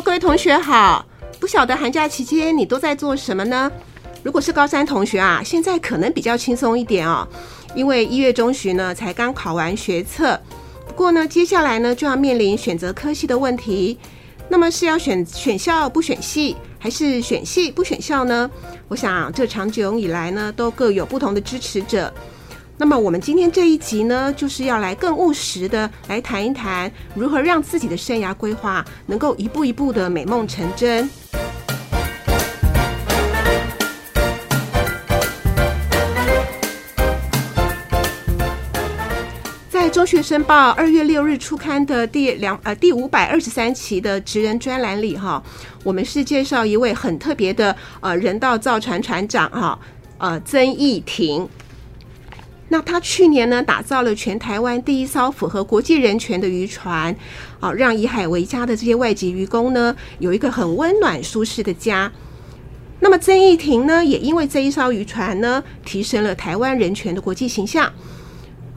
各位同学好。不晓得寒假期间你都在做什么呢？如果是高三同学啊，现在可能比较轻松一点哦，因为一月中旬呢才刚考完学测。不过呢，接下来呢就要面临选择科系的问题。那么是要选选校不选系，还是选系不选校呢？我想这长久以来呢都各有不同的支持者。那么我们今天这一集呢，就是要来更务实的来谈一谈，如何让自己的生涯规划能够一步一步的美梦成真。在《中学生报》二月六日出刊的第两呃第五百二十三期的职人专栏里，哈，我们是介绍一位很特别的呃人道造船船长哈，呃曾义庭。那他去年呢，打造了全台湾第一艘符合国际人权的渔船，啊，让以海为家的这些外籍渔工呢，有一个很温暖舒适的家。那么曾义庭呢，也因为这一艘渔船呢，提升了台湾人权的国际形象。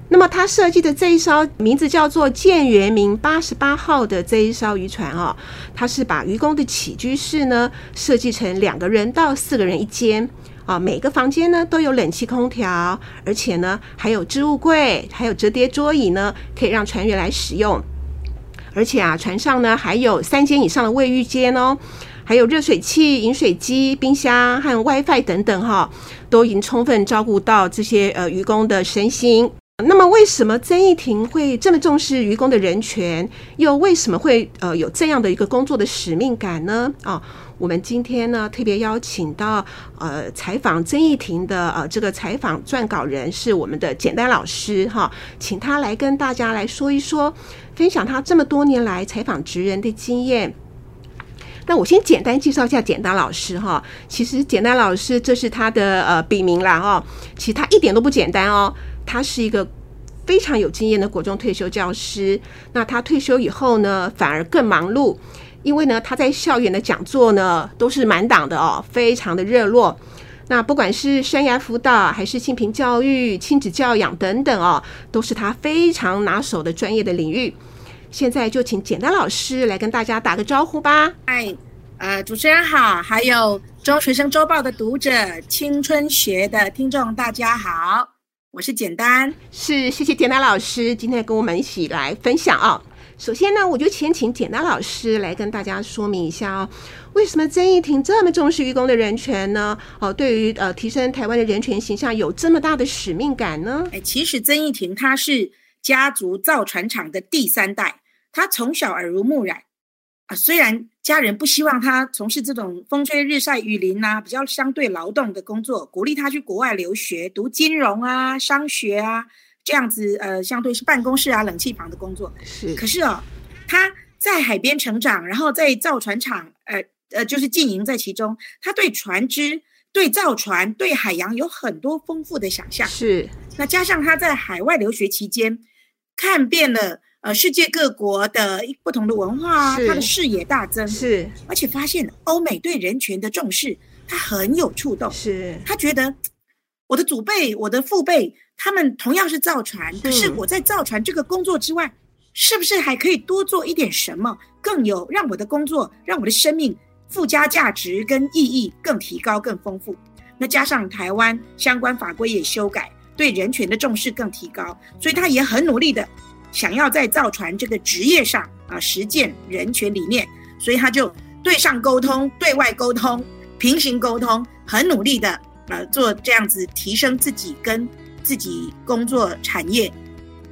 那么他设计的这一艘名字叫做“建元明八十八号”的这一艘渔船哦，它是把渔工的起居室呢设计成两个人到四个人一间。啊，每个房间呢都有冷气空调，而且呢还有置物柜，还有折叠桌椅呢，可以让船员来使用。而且啊，船上呢还有三间以上的卫浴间哦，还有热水器、饮水机、冰箱和 WiFi 等等哈，都已经充分照顾到这些呃渔工的身心。那么，为什么曾义庭会这么重视渔工的人权？又为什么会呃有这样的一个工作的使命感呢？啊？我们今天呢特别邀请到呃采访曾义庭的呃这个采访撰稿人是我们的简单老师哈，请他来跟大家来说一说，分享他这么多年来采访职人的经验。那我先简单介绍一下简单老师哈，其实简单老师这是他的呃笔名啦哈，其实他一点都不简单哦，他是一个非常有经验的国中退休教师。那他退休以后呢，反而更忙碌。因为呢，他在校园的讲座呢都是满档的哦，非常的热络。那不管是生涯辅导，还是性平教育、亲子教养等等哦，都是他非常拿手的专业的领域。现在就请简单老师来跟大家打个招呼吧。嗨，呃，主持人好，还有中学生周报的读者、青春学的听众，大家好，我是简单。是，谢谢简单老师今天跟我们一起来分享啊。首先呢，我就先请简单老师来跟大家说明一下哦，为什么曾义庭这么重视渔工的人权呢？哦，对于呃提升台湾的人权形象有这么大的使命感呢？哎，其实曾义庭他是家族造船厂的第三代，他从小耳濡目染啊，虽然家人不希望他从事这种风吹日晒雨淋呐，比较相对劳动的工作，鼓励他去国外留学读金融啊、商学啊。这样子，呃，相对是办公室啊、冷气房的工作。是，可是哦，他在海边成长，然后在造船厂，呃呃，就是经营在其中。他对船只、对造船、对海洋有很多丰富的想象。是，那加上他在海外留学期间，看遍了呃世界各国的不同的文化啊，他的视野大增。是，而且发现欧美对人权的重视，他很有触动。是，他觉得我的祖辈、我的父辈。他们同样是造船，可是我在造船这个工作之外，是不是还可以多做一点什么，更有让我的工作、让我的生命附加价值跟意义更提高、更丰富？那加上台湾相关法规也修改，对人权的重视更提高，所以他也很努力的想要在造船这个职业上啊实践人权理念，所以他就对上沟通、对外沟通、平行沟通，很努力的呃做这样子提升自己跟。自己工作产业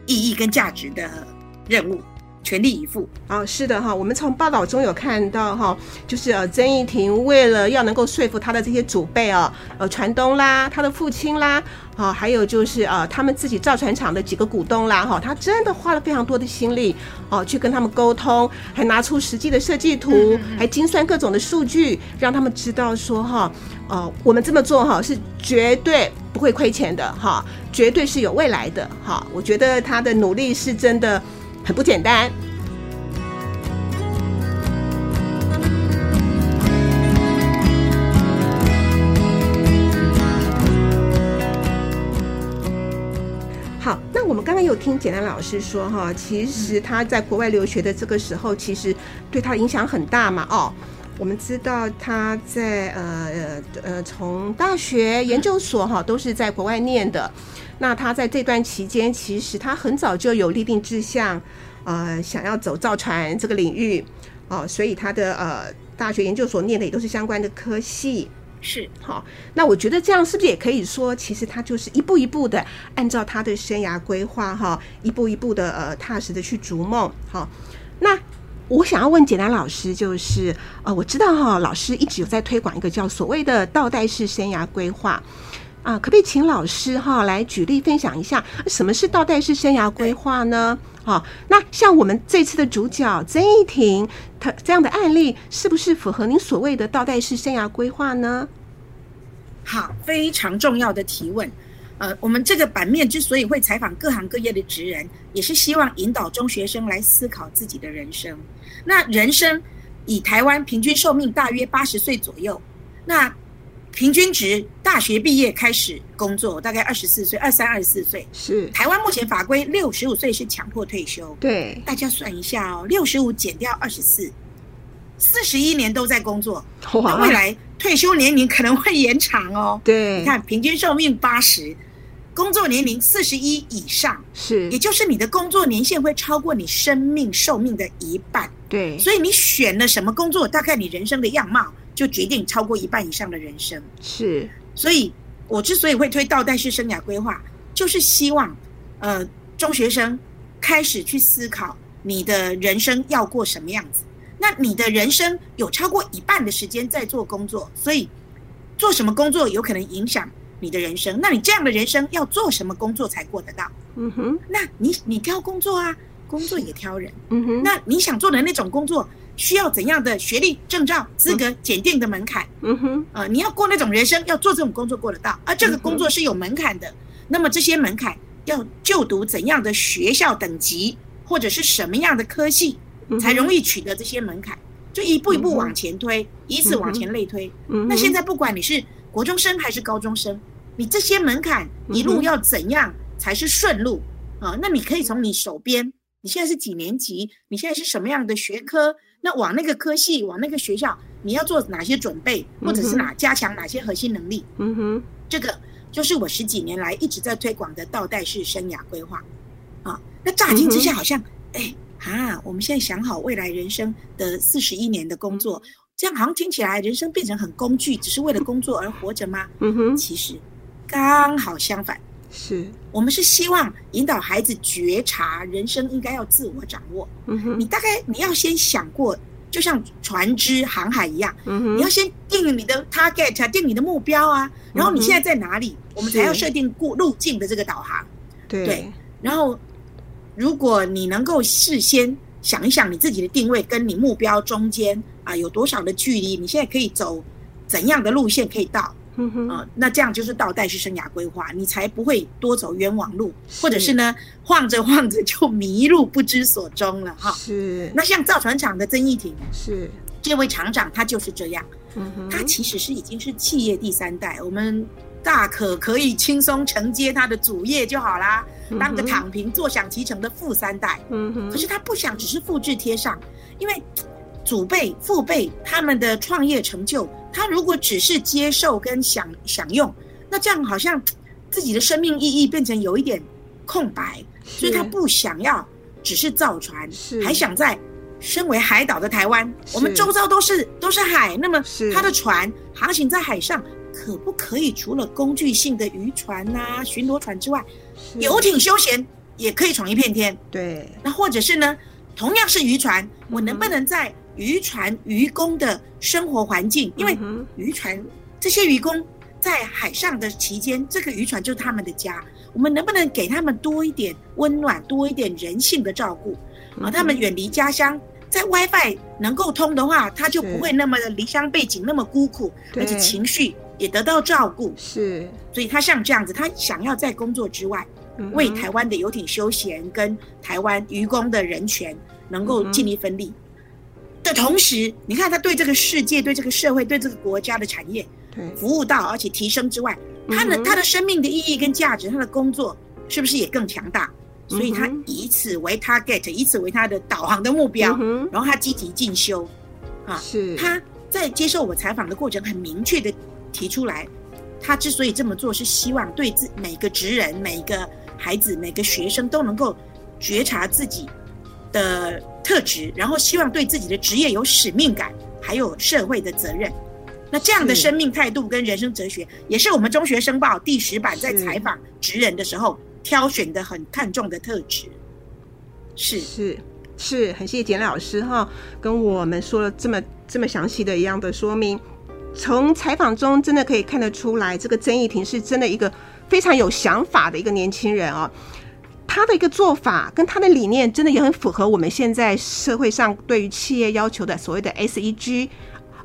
意义跟价值的任务，全力以赴。哦，是的哈，我们从报道中有看到哈，就是呃，曾义庭为了要能够说服他的这些祖辈啊，呃，船东啦，他的父亲啦，啊，还有就是呃，他们自己造船厂的几个股东啦，哈，他真的花了非常多的心力哦，去跟他们沟通，还拿出实际的设计图，还精算各种的数据，让他们知道说哈，呃，我们这么做哈是绝对。不会亏钱的哈，绝对是有未来的哈。我觉得他的努力是真的很不简单。好，那我们刚刚有有听简单老师说哈，其实他在国外留学的这个时候，其实对他影响很大嘛。哦，我们知道他在呃呃从大学、研究所哈都是在国外念的。那他在这段期间，其实他很早就有立定志向，呃，想要走造船这个领域哦，所以他的呃大学、研究所念的也都是相关的科系。是好，那我觉得这样是不是也可以说，其实他就是一步一步的按照他的生涯规划哈，一步一步的呃踏实的去逐梦。好，那我想要问简单老师，就是呃，我知道哈，老师一直有在推广一个叫所谓的倒带式生涯规划啊，可不可以请老师哈来举例分享一下，什么是倒带式生涯规划呢？好，那像我们这次的主角曾一婷，他这样的案例，是不是符合您所谓的倒带式生涯规划呢？好，非常重要的提问。呃，我们这个版面之所以会采访各行各业的职人，也是希望引导中学生来思考自己的人生。那人生以台湾平均寿命大约八十岁左右，那。平均值，大学毕业开始工作，大概二十四岁，二三二十四岁。是台湾目前法规六十五岁是强迫退休。对，大家算一下哦，六十五减掉二十四，四十一年都在工作。那，未来退休年龄可能会延长哦。对，你看平均寿命八十，工作年龄四十一以上，是，也就是你的工作年限会超过你生命寿命的一半。对，所以你选了什么工作，大概你人生的样貌。就决定超过一半以上的人生是，所以我之所以会推倒带式生涯规划，就是希望呃中学生开始去思考你的人生要过什么样子。那你的人生有超过一半的时间在做工作，所以做什么工作有可能影响你的人生。那你这样的人生要做什么工作才过得到？嗯哼，那你你挑工作啊，工作也挑人。嗯哼，那你想做的那种工作。需要怎样的学历、证照、资格检定的门槛？嗯哼，呃，你要过那种人生，要做这种工作过得到，而这个工作是有门槛的。那么这些门槛要就读怎样的学校等级，或者是什么样的科系，才容易取得这些门槛？就一步一步往前推，以此往前类推。那现在不管你是国中生还是高中生，你这些门槛一路要怎样才是顺路啊？那你可以从你手边，你现在是几年级？你现在是什么样的学科？那往那个科系，往那个学校，你要做哪些准备，或者是哪加强哪些核心能力？嗯哼，这个就是我十几年来一直在推广的倒带式生涯规划。啊，那乍听之下好像，哎，啊，我们现在想好未来人生的四十一年的工作，这样好像听起来人生变成很工具，只是为了工作而活着吗？嗯哼，其实刚好相反。是我们是希望引导孩子觉察人生应该要自我掌握。嗯哼，你大概你要先想过，就像船只航海一样，嗯哼，你要先定你的 target，定你的目标啊。然后你现在在哪里，我们才要设定过路径的这个导航。对，然后如果你能够事先想一想你自己的定位跟你目标中间啊有多少的距离，你现在可以走怎样的路线可以到。嗯哼，啊，那这样就是倒带式生涯规划，你才不会多走冤枉路，或者是呢，晃着晃着就迷路不知所踪了哈。是，那像造船厂的曾义庭，是这位厂长，他就是这样。嗯哼，他其实是已经是企业第三代，我们大可可以轻松承接他的主业就好啦，当个躺平坐享其成的富三代。嗯哼，可是他不想只是复制贴上，因为。祖辈、父辈他们的创业成就，他如果只是接受跟享享用，那这样好像自己的生命意义变成有一点空白，所以他不想要只是造船，还想在身为海岛的台湾，我们周遭都是都是海，那么他的船航行在海上，可不可以除了工具性的渔船呐、巡逻船之外，游艇休闲也可以闯一片天？对，那或者是呢，同样是渔船，我能不能在渔船渔工的生活环境，因为渔船这些渔工在海上的期间，这个渔船就是他们的家。我们能不能给他们多一点温暖，多一点人性的照顾啊？他们远离家乡，在 WiFi 能够通的话，他就不会那么的离乡背景，那么孤苦，而且情绪也得到照顾。是，所以他像这样子，他想要在工作之外，为台湾的游艇休闲跟台湾渔工的人权能够尽一份力。的同时，你看他对这个世界、对这个社会、对这个国家的产业服务到，而且提升之外，他的他的生命的意义跟价值，他的工作是不是也更强大？所以他以此为 target，以此为他的导航的目标，然后他积极进修，啊，是他在接受我采访的过程很明确的提出来，他之所以这么做是希望对自每个职人、每个孩子、每个学生都能够觉察自己的特质，然后希望对自己的职业有使命感，还有社会的责任。那这样的生命态度跟人生哲学，也是我们中学生报第十版在采访职人的时候挑选的很看重的特质。是是是，很谢谢简老师哈，跟我们说了这么这么详细的一样的说明。从采访中真的可以看得出来，这个曾义婷是真的一个非常有想法的一个年轻人哦。他的一个做法跟他的理念，真的也很符合我们现在社会上对于企业要求的所谓的 SEG。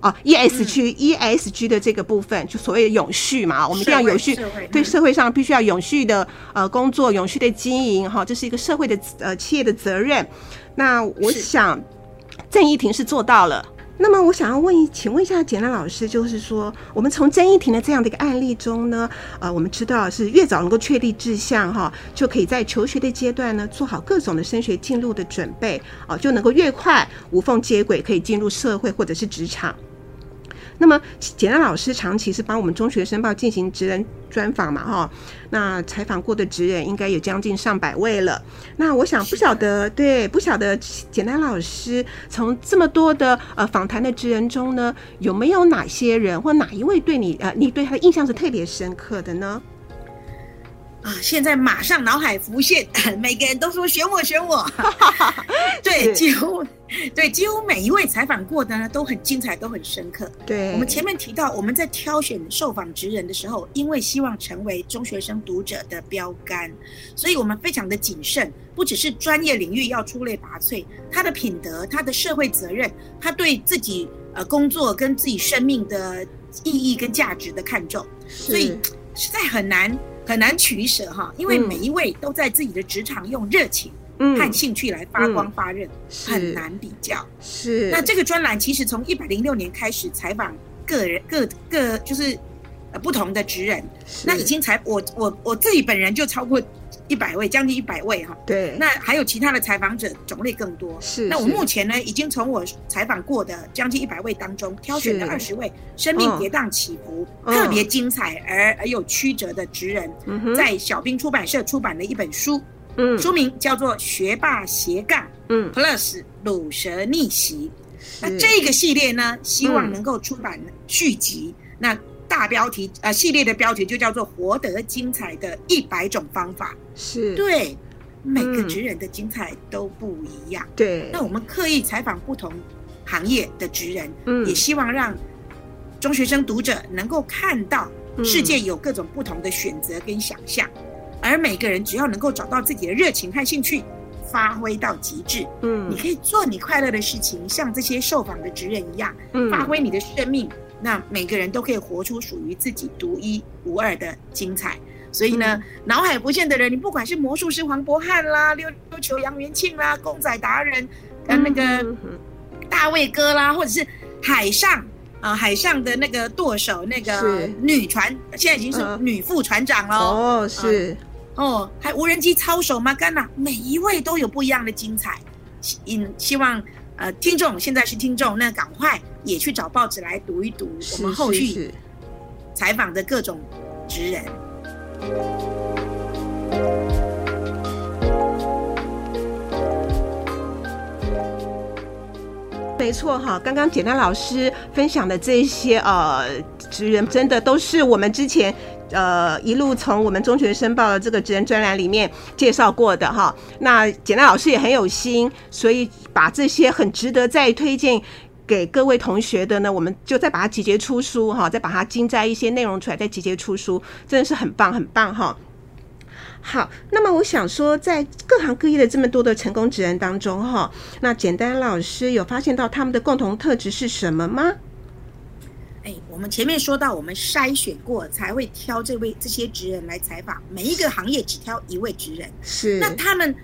啊，E S G E S G 的这个部分，就所谓的永续嘛，我们一定要永续，对社会上必须要永续的呃工作，永续的经营，哈，这是一个社会的呃企业的责任。那我想郑怡婷是做到了。那么我想要问一，请问一下简兰老师，就是说，我们从曾怡婷的这样的一个案例中呢，呃，我们知道是越早能够确立志向哈，就可以在求学的阶段呢做好各种的升学进入的准备，啊，就能够越快无缝接轨，可以进入社会或者是职场。那么，简单老师长期是帮我们中学生报进行职人专访嘛，哈，那采访过的职人应该有将近上百位了。那我想不晓得，对，不晓得简单老师从这么多的呃访谈的职人中呢，有没有哪些人或哪一位对你呃，你对他的印象是特别深刻的呢？啊！现在马上脑海浮现，每个人都说选我选我，对，几乎对几乎每一位采访过的呢都很精彩，都很深刻。对，我们前面提到，我们在挑选受访职人的时候，因为希望成为中学生读者的标杆，所以我们非常的谨慎，不只是专业领域要出类拔萃，他的品德、他的社会责任、他对自己呃工作跟自己生命的意义跟价值的看重，所以实在很难。很难取舍哈，因为每一位都在自己的职场用热情和兴趣来发光发热，很难比较。是。那这个专栏其实从一百零六年开始采访个人各各就是呃不同的职人，那已经采我我我自己本人就超过。一百位，将近一百位哈。对。那还有其他的采访者，种类更多。是。那我目前呢，已经从我采访过的将近一百位当中，挑选了二十位生命跌宕起伏、特别精彩而而有曲折的职人，在小兵出版社出版了一本书。嗯。书名叫做《学霸斜杠嗯 Plus 鲁蛇逆袭》。那这个系列呢，希望能够出版续集。那。大标题呃，系列的标题就叫做“活得精彩的一百种方法”。是。对每个职人的精彩都不一样。对，那我们刻意采访不同行业的职人，嗯，也希望让中学生读者能够看到世界有各种不同的选择跟想象，而每个人只要能够找到自己的热情和兴趣，发挥到极致，嗯，你可以做你快乐的事情，像这些受访的职人一样，嗯，发挥你的生命。那每个人都可以活出属于自己独一无二的精彩，所以呢，脑海不见的人，你不管是魔术师黄渤汉啦、溜溜球杨元庆啦、公仔达人，呃，那个大卫哥啦，或者是海上啊，海上的那个舵手，那个女船，现在已经是女副船长了哦，是。哦，还无人机操手吗？干呐，每一位都有不一样的精彩，希希望。呃，听众现在是听众，那赶快也去找报纸来读一读我们后续采访的各种职人。没错哈，刚刚简单老师分享的这些呃职员，真的都是我们之前。呃，一路从我们中学生报的这个职人专栏里面介绍过的哈，那简单老师也很有心，所以把这些很值得再推荐给各位同学的呢，我们就再把它集结出书哈，再把它精摘一些内容出来，再集结出书，真的是很棒很棒哈。好，那么我想说，在各行各业的这么多的成功职人当中哈，那简单老师有发现到他们的共同特质是什么吗？哎，我们前面说到，我们筛选过才会挑这位这些职人来采访，每一个行业只挑一位职人，是那他们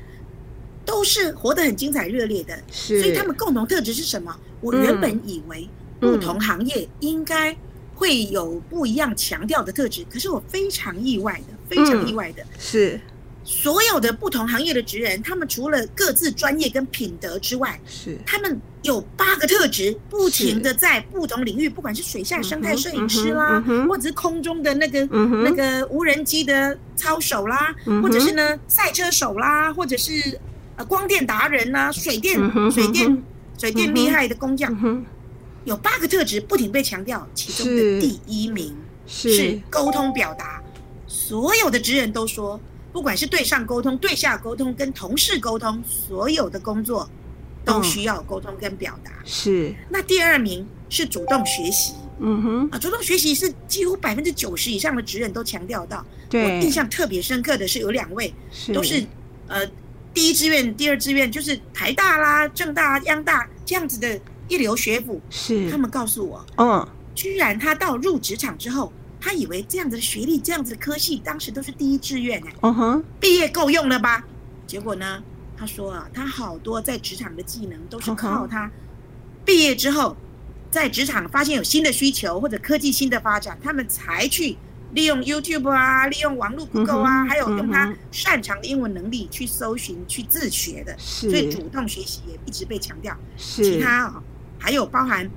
都是活得很精彩热烈的，是，所以他们共同特质是什么？我原本以为不同行业应该会有不一样强调的特质，可是我非常意外的，非常意外的是。所有的不同行业的职人，他们除了各自专业跟品德之外，是他们有八个特质，不停的在不同领域，不管是水下生态摄影师啦，或者是空中的那个那个无人机的操手啦，或者是呢赛车手啦，或者是呃光电达人啦，水电水电水电厉害的工匠，有八个特质不停被强调，其中的第一名是沟通表达，所有的职人都说。不管是对上沟通、对下沟通、跟同事沟通，所有的工作都需要沟通跟表达。是。那第二名是主动学习。嗯哼。啊，主动学习是几乎百分之九十以上的职人都强调到。对。我印象特别深刻的是有两位，都是呃第一志愿、第二志愿就是台大啦、政大、央大这样子的一流学府。是。他们告诉我，嗯，居然他到入职场之后。他以为这样子的学历、这样子的科系，当时都是第一志愿哎，嗯哼，毕业够用了吧？结果呢，他说啊，他好多在职场的技能都是靠他毕业之后，在职场发现有新的需求或者科技新的发展，他们才去利用 YouTube 啊，利用网络 Google 啊，还有用他擅长的英文能力去搜寻、去自学的，所以主动学习也一直被强调。其他啊，还有包含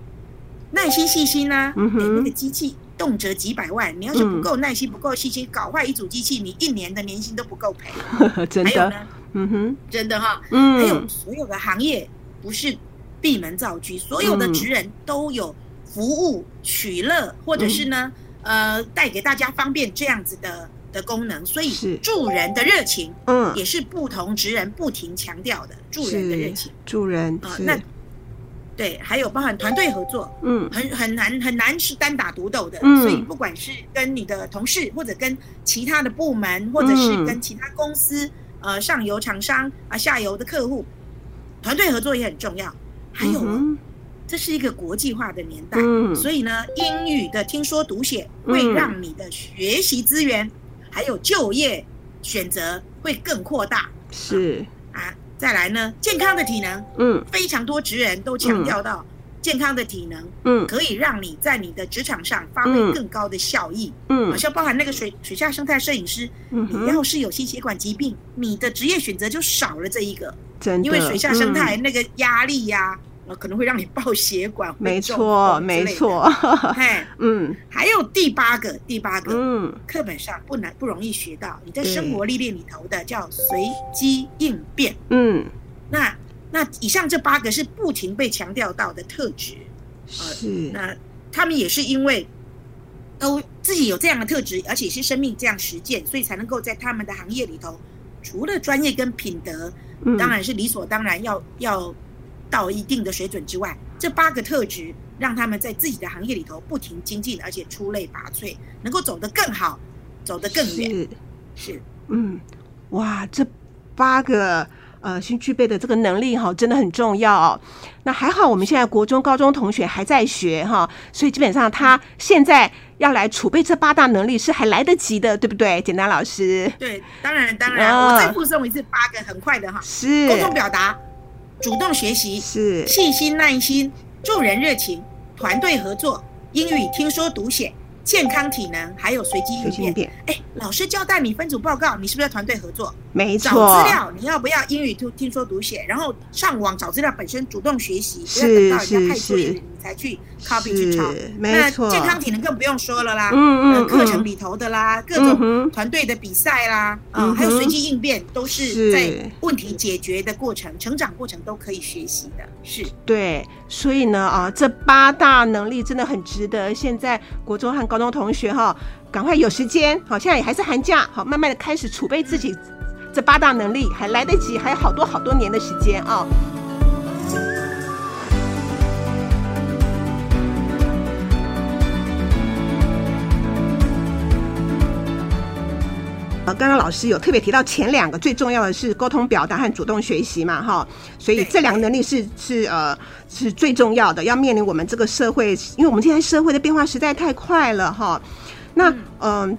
耐心、细心呢，给那个机器。动辄几百万，你要是不够耐心、不够细心，搞坏一组机器，你一年的年薪都不够赔。真的，嗯哼，真的哈。嗯，还有所有的行业不是闭门造车，所有的职人都有服务、取乐，或者是呢，呃，带给大家方便这样子的的功能。所以助人的热情，嗯，也是不同职人不停强调的助人的热情。助人啊，那。对，还有包含团队合作，嗯，很很难很难是单打独斗的，嗯，所以不管是跟你的同事，或者跟其他的部门，或者是跟其他公司，呃，上游厂商啊，下游的客户，团队合作也很重要。还有，这是一个国际化的年代，所以呢，英语的听说读写会让你的学习资源，还有就业选择会更扩大。是。啊。再来呢，健康的体能，嗯，非常多职人都强调到健康的体能，嗯，可以让你在你的职场上发挥更高的效益，嗯，好像包含那个水水下生态摄影师，你要是有心血管疾病，你的职业选择就少了这一个，真的，因为水下生态那个压力呀。可能会让你爆血管，没错，没错。嘿，嗯，还有第八个，第八个，嗯，课本上不难不容易学到，你在生活历练里头的叫随机应变。嗯，那那以上这八个是不停被强调到的特质，是。那他们也是因为都自己有这样的特质，而且是生命这样实践，所以才能够在他们的行业里头，除了专业跟品德，当然是理所当然要要。到一定的水准之外，这八个特质让他们在自己的行业里头不停精进，而且出类拔萃，能够走得更好，走得更远。是，是嗯，哇，这八个呃，新具备的这个能力哈，真的很重要。那还好，我们现在国中、高中同学还在学哈，所以基本上他现在要来储备这八大能力是还来得及的，对不对？简单老师，对，当然当然，我再附送一次八个，很快的哈，是沟通表达。主动学习是细心耐心助人热情团队合作英语听说读写健康体能还有随机应变。哎，老师交代你分组报告，你是不是要团队合作？没错。找资料，你要不要英语听听说读写？然后上网找资料本身主动学习，不要等到人家派作业你才去 copy 去抄。没错。健康体能更不用说了啦。嗯嗯。课程里头的啦，各种团队的比赛啦，啊，还有随机应变，都是在问题解决的过程、成长过程都可以学习的。是。对。所以呢，啊，这八大能力真的很值得现在国中和高中同学哈，赶快有时间，好，现在也还是寒假，好，慢慢的开始储备自己这八大能力，还来得及，还有好多好多年的时间啊。呃，刚刚老师有特别提到前两个最重要的是沟通表达和主动学习嘛，哈，所以这两个能力是是呃是最重要的，要面临我们这个社会，因为我们现在社会的变化实在太快了，哈。那嗯，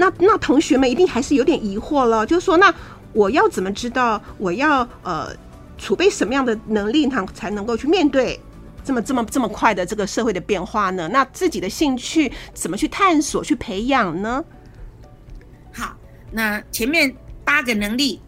那那同学们一定还是有点疑惑了，就是说，那我要怎么知道我要呃储备什么样的能力，呢才能够去面对这么这么这么快的这个社会的变化呢？那自己的兴趣怎么去探索、去培养呢？好那前面八个能力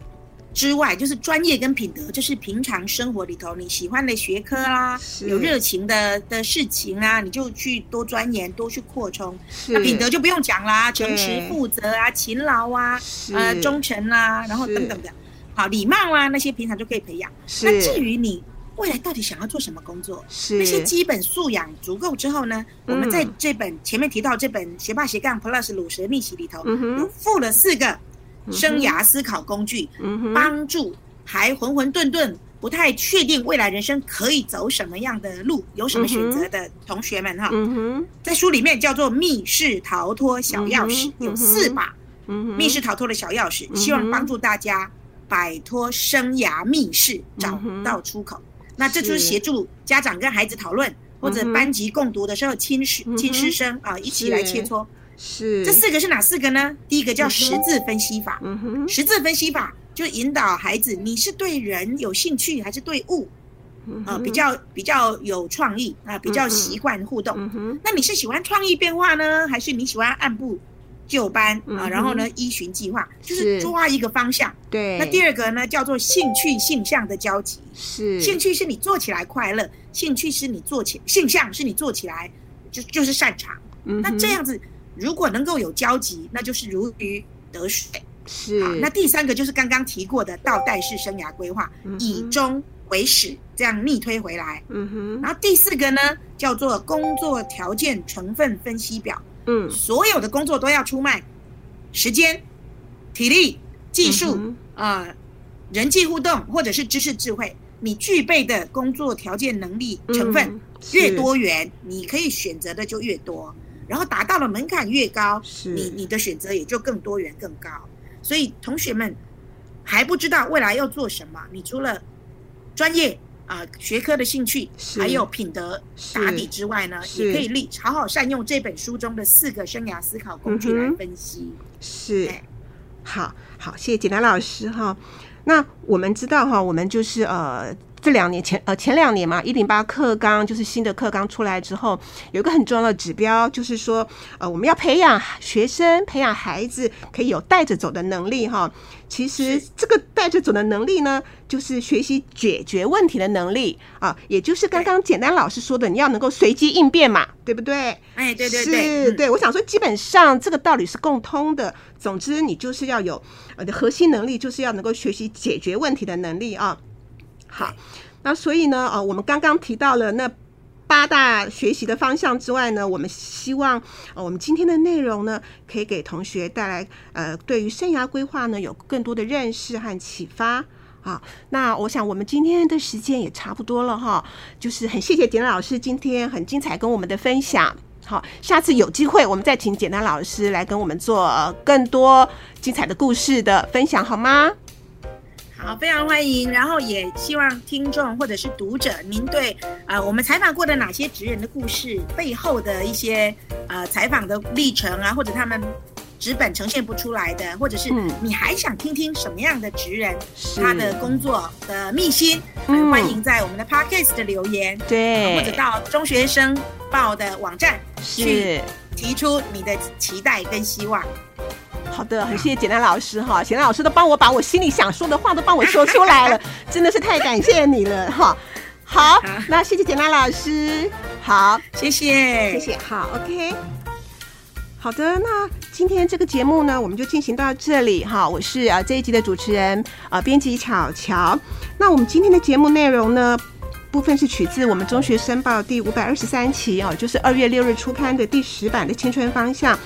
之外，就是专业跟品德，就是平常生活里头你喜欢的学科啦，有热情的的事情啊，你就去多钻研，多去扩充。那品德就不用讲啦，诚实、负责啊，勤劳啊，呃，忠诚啊，然后等等的，好礼貌啊，那些平常就可以培养。那至于你。未来到底想要做什么工作？是那些基本素养足够之后呢？我们在这本前面提到这本学霸斜杠 Plus 鲁蛇逆袭里头，有附了四个生涯思考工具，帮助还浑浑沌沌、不太确定未来人生可以走什么样的路、有什么选择的同学们哈。在书里面叫做密室逃脱小钥匙，有四把密室逃脱的小钥匙，希望帮助大家摆脱生涯密室，找到出口。那这就是协助家长跟孩子讨论，或者班级共读的时候，亲师亲师生啊一起来切磋。是这四个是哪四个呢？第一个叫十字分析法。嗯哼，十字分析法就引导孩子，你是对人有兴趣，还是对物？啊，比较比较有创意啊，比较习惯互动。那你是喜欢创意变化呢，还是你喜欢按部？就班啊，然后呢，依循计划，就是抓一个方向。对。那第二个呢，叫做兴趣性向的交集。是。兴趣是你做起来快乐，兴趣是你做起，性向是你做起来就就是擅长。嗯。那这样子，如果能够有交集，那就是如鱼得水。是。那第三个就是刚刚提过的倒带式生涯规划，以终为始，这样逆推回来。嗯哼。然后第四个呢，叫做工作条件成分分析表。嗯，所有的工作都要出卖时间、体力、技术啊，人际互动或者是知识智慧，你具备的工作条件、能力成分越多元，你可以选择的就越多，然后达到了门槛越高，你你的选择也就更多元、更高。所以同学们还不知道未来要做什么，你除了专业。啊，学科的兴趣还有品德打底之外呢，也可以利好好善用这本书中的四个生涯思考工具来分析。是，好好，谢谢简单老师哈。那我们知道哈，我们就是呃。这两年前呃前两年嘛，一零八课纲就是新的课纲出来之后，有一个很重要的指标，就是说呃我们要培养学生、培养孩子可以有带着走的能力哈。其实这个带着走的能力呢，就是学习解决问题的能力啊，也就是刚刚简单老师说的，你要能够随机应变嘛，对不对？哎，对对对，对我想说，基本上这个道理是共通的。总之，你就是要有呃的核心能力，就是要能够学习解决问题的能力啊。好，那所以呢，呃，我们刚刚提到了那八大学习的方向之外呢，我们希望，呃，我们今天的内容呢，可以给同学带来，呃，对于生涯规划呢，有更多的认识和启发。好，那我想我们今天的时间也差不多了哈，就是很谢谢简老师今天很精彩跟我们的分享。好，下次有机会我们再请简单老师来跟我们做更多精彩的故事的分享，好吗？好，非常欢迎。然后也希望听众或者是读者，您对啊我们采访过的哪些职人的故事背后的一些呃采访的历程啊，或者他们纸本呈现不出来的，或者是你还想听听什么样的职人他的工作的秘辛，欢迎在我们的 podcast 的留言，对，或者到中学生报的网站去提出你的期待跟希望。好的，很谢谢简单老师哈，简单老师都帮我把我心里想说的话都帮我说出来了，真的是太感谢你了哈。好，那谢谢简单老师，好，谢谢，谢谢，好，OK。好的，那今天这个节目呢，我们就进行到这里哈。我是啊这一集的主持人啊编辑巧乔。那我们今天的节目内容呢，部分是取自我们中学申报第五百二十三期哦，就是二月六日出刊的第十版的青春方向。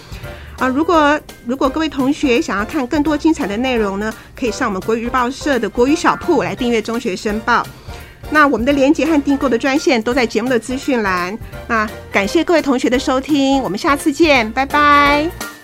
啊，如果如果各位同学想要看更多精彩的内容呢，可以上我们国语日报社的国语小铺来订阅《中学申报》。那我们的连接和订购的专线都在节目的资讯栏。那感谢各位同学的收听，我们下次见，拜拜。